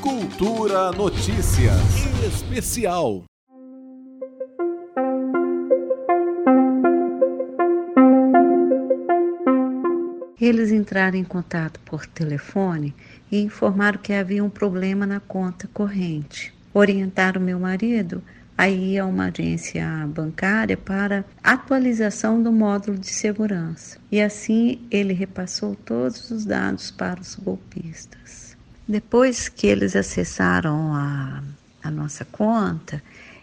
Cultura Notícias Especial. Eles entraram em contato por telefone e informaram que havia um problema na conta corrente. Orientaram meu marido a ir a uma agência bancária para atualização do módulo de segurança. E assim ele repassou todos os dados para os golpistas. Depois que eles acessaram a, a nossa conta,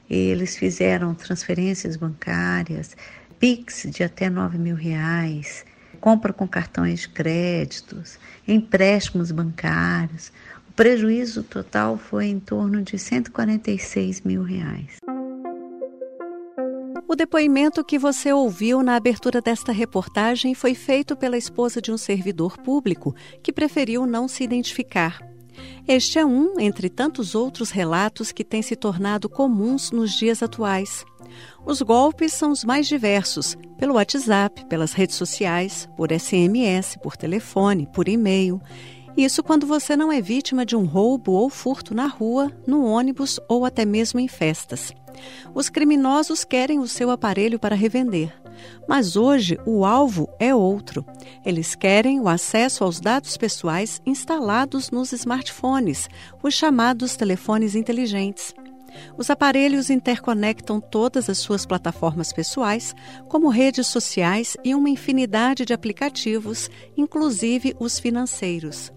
eles fizeram transferências bancárias, PIX de até 9 mil reais, compra com cartões de créditos, empréstimos bancários. O prejuízo total foi em torno de 146 mil reais. O depoimento que você ouviu na abertura desta reportagem foi feito pela esposa de um servidor público que preferiu não se identificar. Este é um entre tantos outros relatos que têm se tornado comuns nos dias atuais. Os golpes são os mais diversos: pelo WhatsApp, pelas redes sociais, por SMS, por telefone, por e-mail. Isso quando você não é vítima de um roubo ou furto na rua, no ônibus ou até mesmo em festas. Os criminosos querem o seu aparelho para revender. Mas hoje o alvo é outro. Eles querem o acesso aos dados pessoais instalados nos smartphones, os chamados telefones inteligentes. Os aparelhos interconectam todas as suas plataformas pessoais, como redes sociais e uma infinidade de aplicativos, inclusive os financeiros.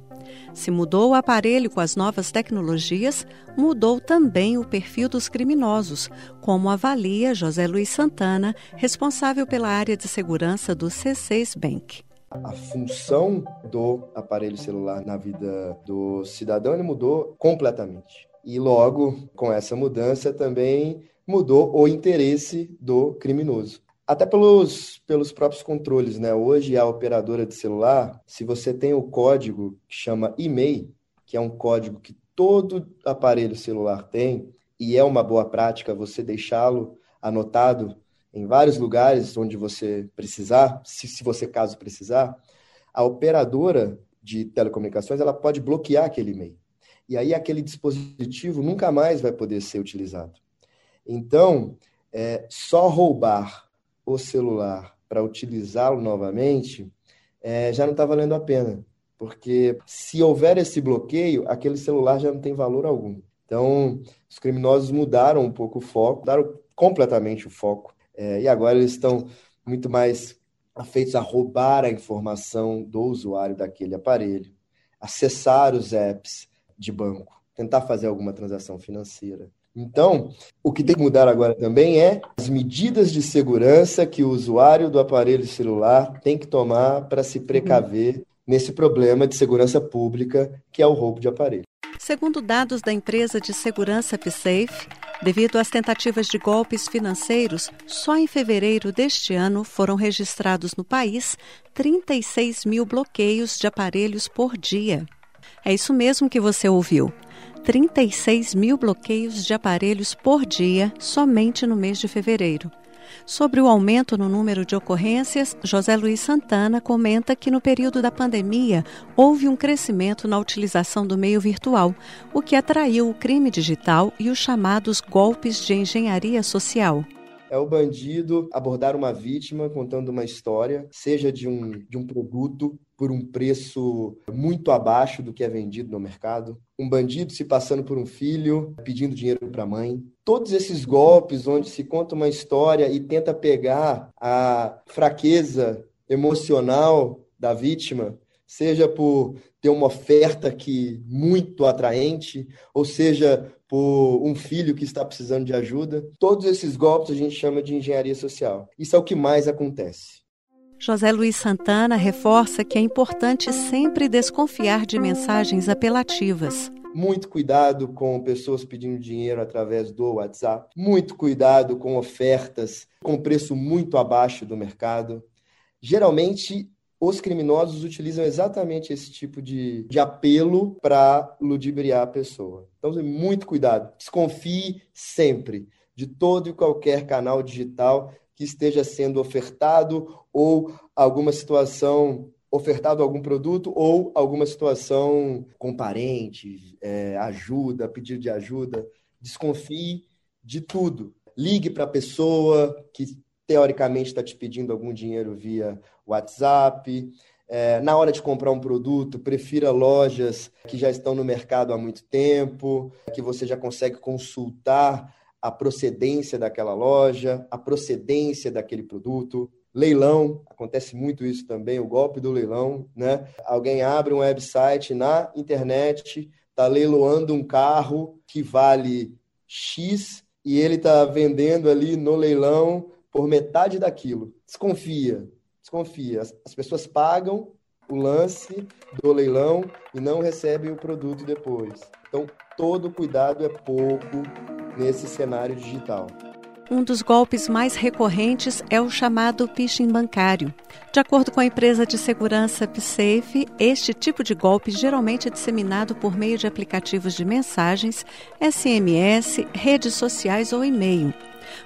Se mudou o aparelho com as novas tecnologias, mudou também o perfil dos criminosos, como avalia José Luiz Santana, responsável pela área de segurança do C6 Bank. A função do aparelho celular na vida do cidadão ele mudou completamente. E logo, com essa mudança, também mudou o interesse do criminoso. Até pelos, pelos próprios controles, né? Hoje a operadora de celular, se você tem o código que chama e-mail, que é um código que todo aparelho celular tem, e é uma boa prática você deixá-lo anotado em vários lugares onde você precisar, se, se você caso precisar, a operadora de telecomunicações ela pode bloquear aquele e-mail. E aí aquele dispositivo nunca mais vai poder ser utilizado. Então, é, só roubar o celular para utilizá-lo novamente, é, já não está valendo a pena. Porque se houver esse bloqueio, aquele celular já não tem valor algum. Então, os criminosos mudaram um pouco o foco, mudaram completamente o foco. É, e agora eles estão muito mais afeitos a roubar a informação do usuário daquele aparelho, acessar os apps de banco, tentar fazer alguma transação financeira. Então, o que tem que mudar agora também é as medidas de segurança que o usuário do aparelho celular tem que tomar para se precaver nesse problema de segurança pública que é o roubo de aparelho. Segundo dados da empresa de segurança PSafe, devido às tentativas de golpes financeiros, só em fevereiro deste ano foram registrados no país 36 mil bloqueios de aparelhos por dia. É isso mesmo que você ouviu. 36 mil bloqueios de aparelhos por dia somente no mês de fevereiro. Sobre o aumento no número de ocorrências, José Luiz Santana comenta que no período da pandemia houve um crescimento na utilização do meio virtual, o que atraiu o crime digital e os chamados golpes de engenharia social é o bandido abordar uma vítima contando uma história, seja de um, de um produto por um preço muito abaixo do que é vendido no mercado, um bandido se passando por um filho, pedindo dinheiro para a mãe. Todos esses golpes onde se conta uma história e tenta pegar a fraqueza emocional da vítima seja por ter uma oferta que muito atraente, ou seja por um filho que está precisando de ajuda. Todos esses golpes a gente chama de engenharia social. Isso é o que mais acontece. José Luiz Santana reforça que é importante sempre desconfiar de mensagens apelativas. Muito cuidado com pessoas pedindo dinheiro através do WhatsApp. Muito cuidado com ofertas com preço muito abaixo do mercado. Geralmente os criminosos utilizam exatamente esse tipo de, de apelo para ludibriar a pessoa. Então, muito cuidado. Desconfie sempre de todo e qualquer canal digital que esteja sendo ofertado ou alguma situação ofertado algum produto ou alguma situação com parentes, é, ajuda, pedido de ajuda. Desconfie de tudo. Ligue para a pessoa que teoricamente está te pedindo algum dinheiro via WhatsApp. É, na hora de comprar um produto, prefira lojas que já estão no mercado há muito tempo, que você já consegue consultar a procedência daquela loja, a procedência daquele produto. Leilão, acontece muito isso também, o golpe do leilão, né? Alguém abre um website na internet, está leiloando um carro que vale X e ele está vendendo ali no leilão por metade daquilo. Desconfia, desconfia. As pessoas pagam o lance do leilão e não recebem o produto depois. Então, todo cuidado é pouco nesse cenário digital. Um dos golpes mais recorrentes é o chamado phishing bancário. De acordo com a empresa de segurança PSafe, este tipo de golpe geralmente é disseminado por meio de aplicativos de mensagens, SMS, redes sociais ou e-mail.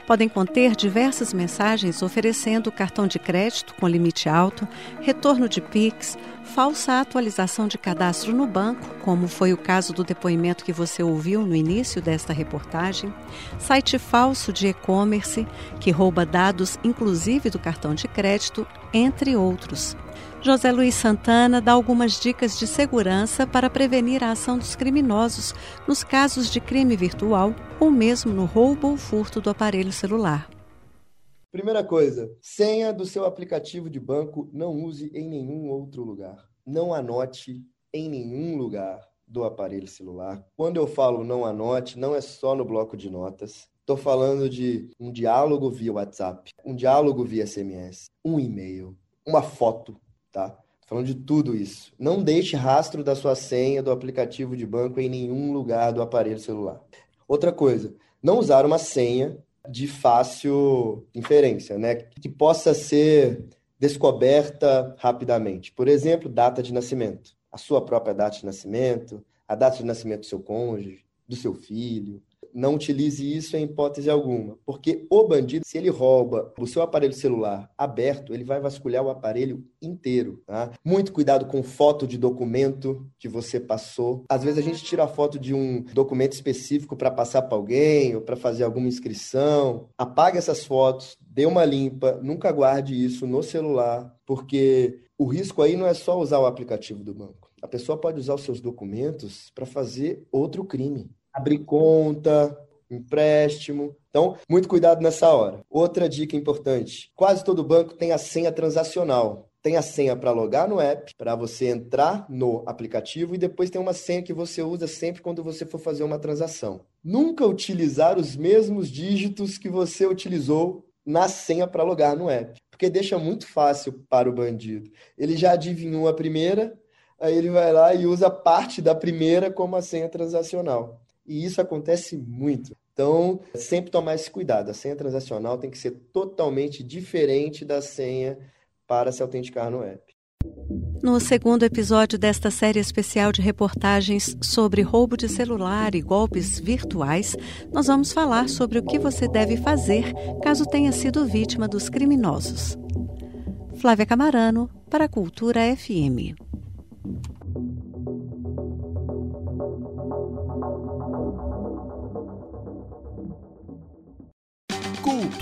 Podem conter diversas mensagens oferecendo cartão de crédito com limite alto, retorno de PIX, falsa atualização de cadastro no banco, como foi o caso do depoimento que você ouviu no início desta reportagem, site falso de e-commerce que rouba dados inclusive do cartão de crédito, entre outros. José Luiz Santana dá algumas dicas de segurança para prevenir a ação dos criminosos nos casos de crime virtual ou mesmo no roubo ou furto do aparelho celular. Primeira coisa, senha do seu aplicativo de banco não use em nenhum outro lugar. Não anote em nenhum lugar do aparelho celular. Quando eu falo não anote, não é só no bloco de notas. Estou falando de um diálogo via WhatsApp, um diálogo via SMS, um e-mail, uma foto, tá? Falando de tudo isso. Não deixe rastro da sua senha do aplicativo de banco em nenhum lugar do aparelho celular. Outra coisa, não usar uma senha de fácil inferência, né? Que possa ser descoberta rapidamente. Por exemplo, data de nascimento. A sua própria data de nascimento, a data de nascimento do seu cônjuge, do seu filho, não utilize isso em hipótese alguma, porque o bandido, se ele rouba o seu aparelho celular aberto, ele vai vasculhar o aparelho inteiro. Tá? Muito cuidado com foto de documento que você passou. Às vezes a gente tira a foto de um documento específico para passar para alguém ou para fazer alguma inscrição. Apague essas fotos, dê uma limpa, nunca guarde isso no celular, porque o risco aí não é só usar o aplicativo do banco. A pessoa pode usar os seus documentos para fazer outro crime abrir conta, empréstimo. Então, muito cuidado nessa hora. Outra dica importante: quase todo banco tem a senha transacional. Tem a senha para logar no app, para você entrar no aplicativo, e depois tem uma senha que você usa sempre quando você for fazer uma transação. Nunca utilizar os mesmos dígitos que você utilizou na senha para logar no app, porque deixa muito fácil para o bandido. Ele já adivinhou a primeira, aí ele vai lá e usa parte da primeira como a senha transacional. E isso acontece muito. Então, sempre tomar esse cuidado. A senha transacional tem que ser totalmente diferente da senha para se autenticar no app. No segundo episódio desta série especial de reportagens sobre roubo de celular e golpes virtuais, nós vamos falar sobre o que você deve fazer caso tenha sido vítima dos criminosos. Flávia Camarano, para a Cultura FM.